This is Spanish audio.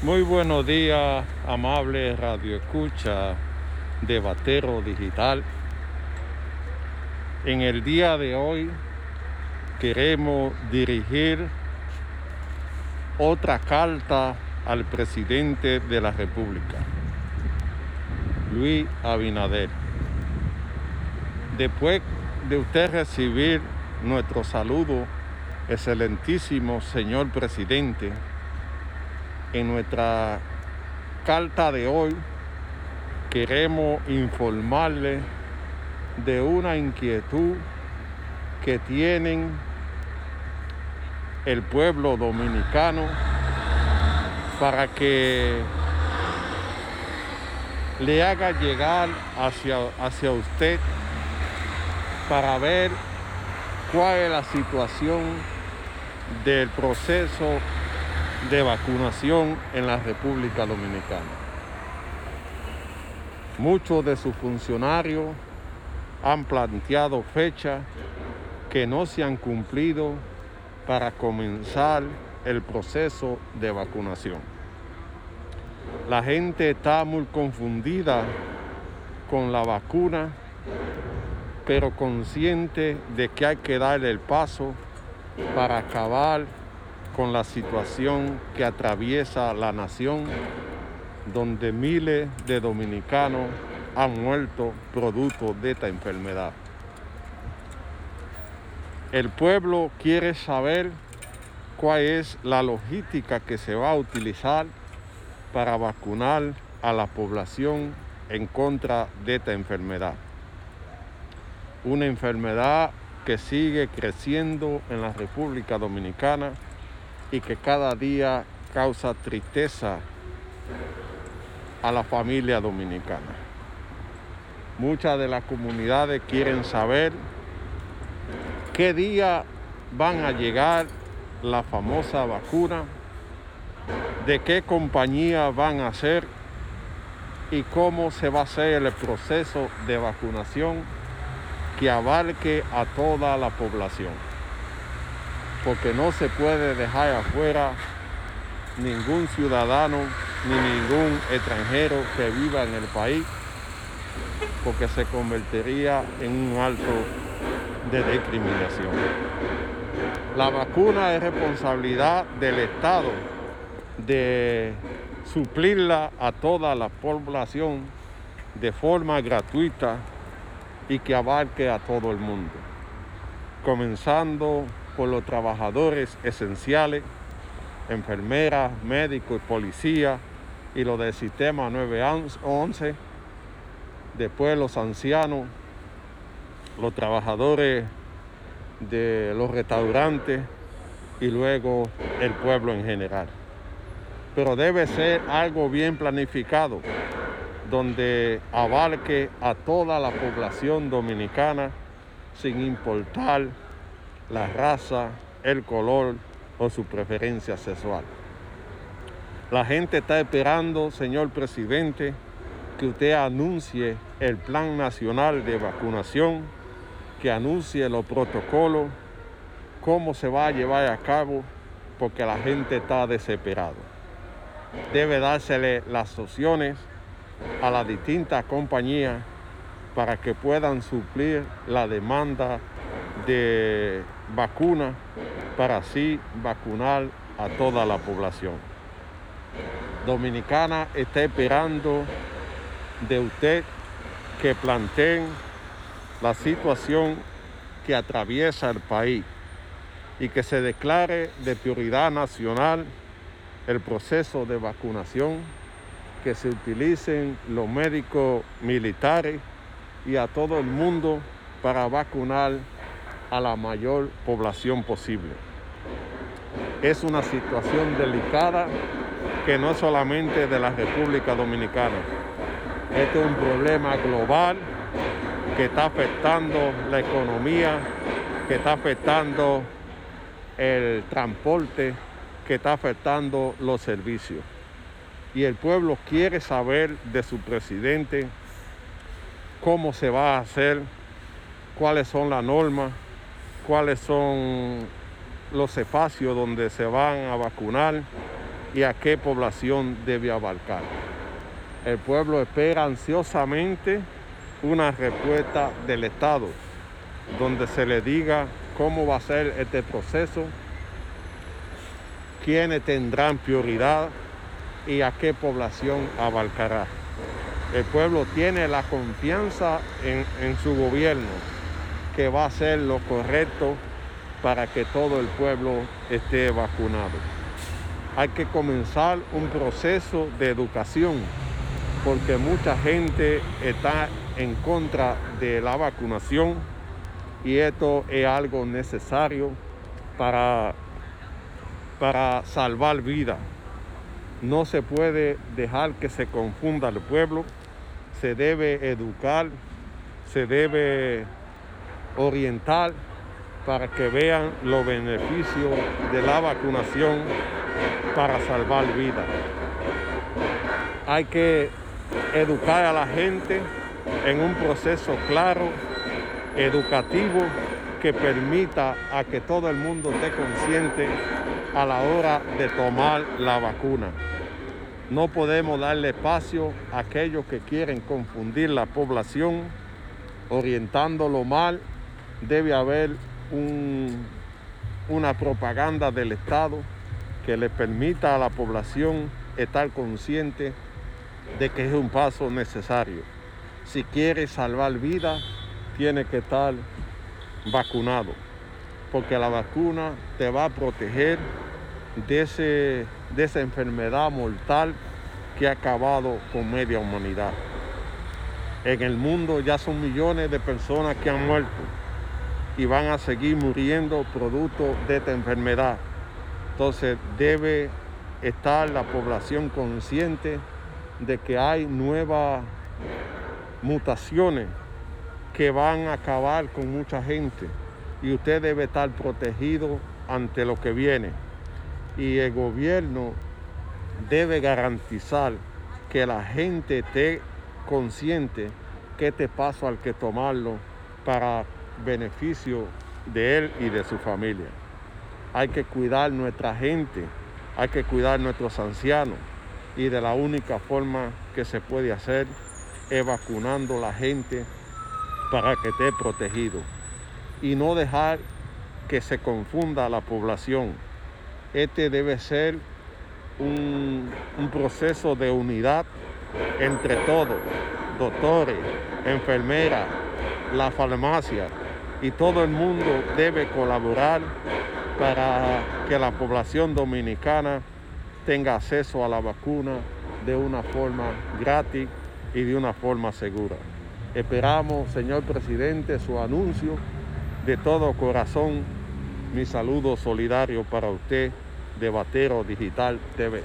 Muy buenos días, amable radio escucha de Batero Digital. En el día de hoy queremos dirigir otra carta al presidente de la República, Luis Abinader. Después de usted recibir nuestro saludo, excelentísimo señor presidente, en nuestra carta de hoy queremos informarle de una inquietud que tienen el pueblo dominicano para que le haga llegar hacia, hacia usted para ver cuál es la situación del proceso de vacunación en la República Dominicana. Muchos de sus funcionarios han planteado fechas que no se han cumplido para comenzar el proceso de vacunación. La gente está muy confundida con la vacuna, pero consciente de que hay que darle el paso para acabar con la situación que atraviesa la nación, donde miles de dominicanos han muerto producto de esta enfermedad. El pueblo quiere saber cuál es la logística que se va a utilizar para vacunar a la población en contra de esta enfermedad. Una enfermedad que sigue creciendo en la República Dominicana y que cada día causa tristeza a la familia dominicana. Muchas de las comunidades quieren saber qué día van a llegar la famosa vacuna, de qué compañía van a ser y cómo se va a hacer el proceso de vacunación que abarque a toda la población porque no se puede dejar afuera ningún ciudadano ni ningún extranjero que viva en el país, porque se convertiría en un alto de discriminación. La vacuna es responsabilidad del Estado de suplirla a toda la población de forma gratuita y que abarque a todo el mundo, comenzando por los trabajadores esenciales, enfermeras, médicos y policías y los del sistema 911, después los ancianos, los trabajadores de los restaurantes y luego el pueblo en general. Pero debe ser algo bien planificado, donde abarque a toda la población dominicana sin importar la raza, el color o su preferencia sexual. La gente está esperando, señor presidente, que usted anuncie el plan nacional de vacunación, que anuncie los protocolos, cómo se va a llevar a cabo, porque la gente está desesperada. Debe dársele las opciones a las distintas compañías para que puedan suplir la demanda de vacuna para así vacunar a toda la población. Dominicana está esperando de usted que planteen la situación que atraviesa el país y que se declare de prioridad nacional el proceso de vacunación, que se utilicen los médicos militares y a todo el mundo para vacunar a la mayor población posible. Es una situación delicada que no es solamente de la República Dominicana. Este es un problema global que está afectando la economía, que está afectando el transporte, que está afectando los servicios. Y el pueblo quiere saber de su presidente cómo se va a hacer, cuáles son las normas, cuáles son los espacios donde se van a vacunar y a qué población debe abarcar. El pueblo espera ansiosamente una respuesta del Estado donde se le diga cómo va a ser este proceso, quiénes tendrán prioridad y a qué población abarcará. El pueblo tiene la confianza en, en su gobierno que va a hacer lo correcto para que todo el pueblo esté vacunado. Hay que comenzar un proceso de educación porque mucha gente está en contra de la vacunación y esto es algo necesario para, para salvar vidas. No se puede dejar que se confunda el pueblo, se debe educar, se debe orientar para que vean los beneficios de la vacunación para salvar vidas. Hay que educar a la gente en un proceso claro, educativo, que permita a que todo el mundo esté consciente a la hora de tomar la vacuna. No podemos darle espacio a aquellos que quieren confundir la población, orientándolo mal. Debe haber una propaganda del Estado que le permita a la población estar consciente de que es un paso necesario. Si quiere salvar vida, tiene que estar vacunado, porque la vacuna te va a proteger de, ese, de esa enfermedad mortal que ha acabado con media humanidad. En el mundo ya son millones de personas que han muerto y van a seguir muriendo producto de esta enfermedad. Entonces debe estar la población consciente de que hay nuevas mutaciones que van a acabar con mucha gente y usted debe estar protegido ante lo que viene. Y el gobierno debe garantizar que la gente esté consciente que este paso hay que tomarlo para beneficio de él y de su familia. Hay que cuidar nuestra gente, hay que cuidar nuestros ancianos, y de la única forma que se puede hacer es vacunando a la gente para que esté protegido y no dejar que se confunda la población. Este debe ser un, un proceso de unidad entre todos, doctores, enfermeras, la farmacia y todo el mundo debe colaborar para que la población dominicana tenga acceso a la vacuna de una forma gratis y de una forma segura. Esperamos, señor presidente, su anuncio de todo corazón. Mi saludo solidario para usted de Batero Digital TV.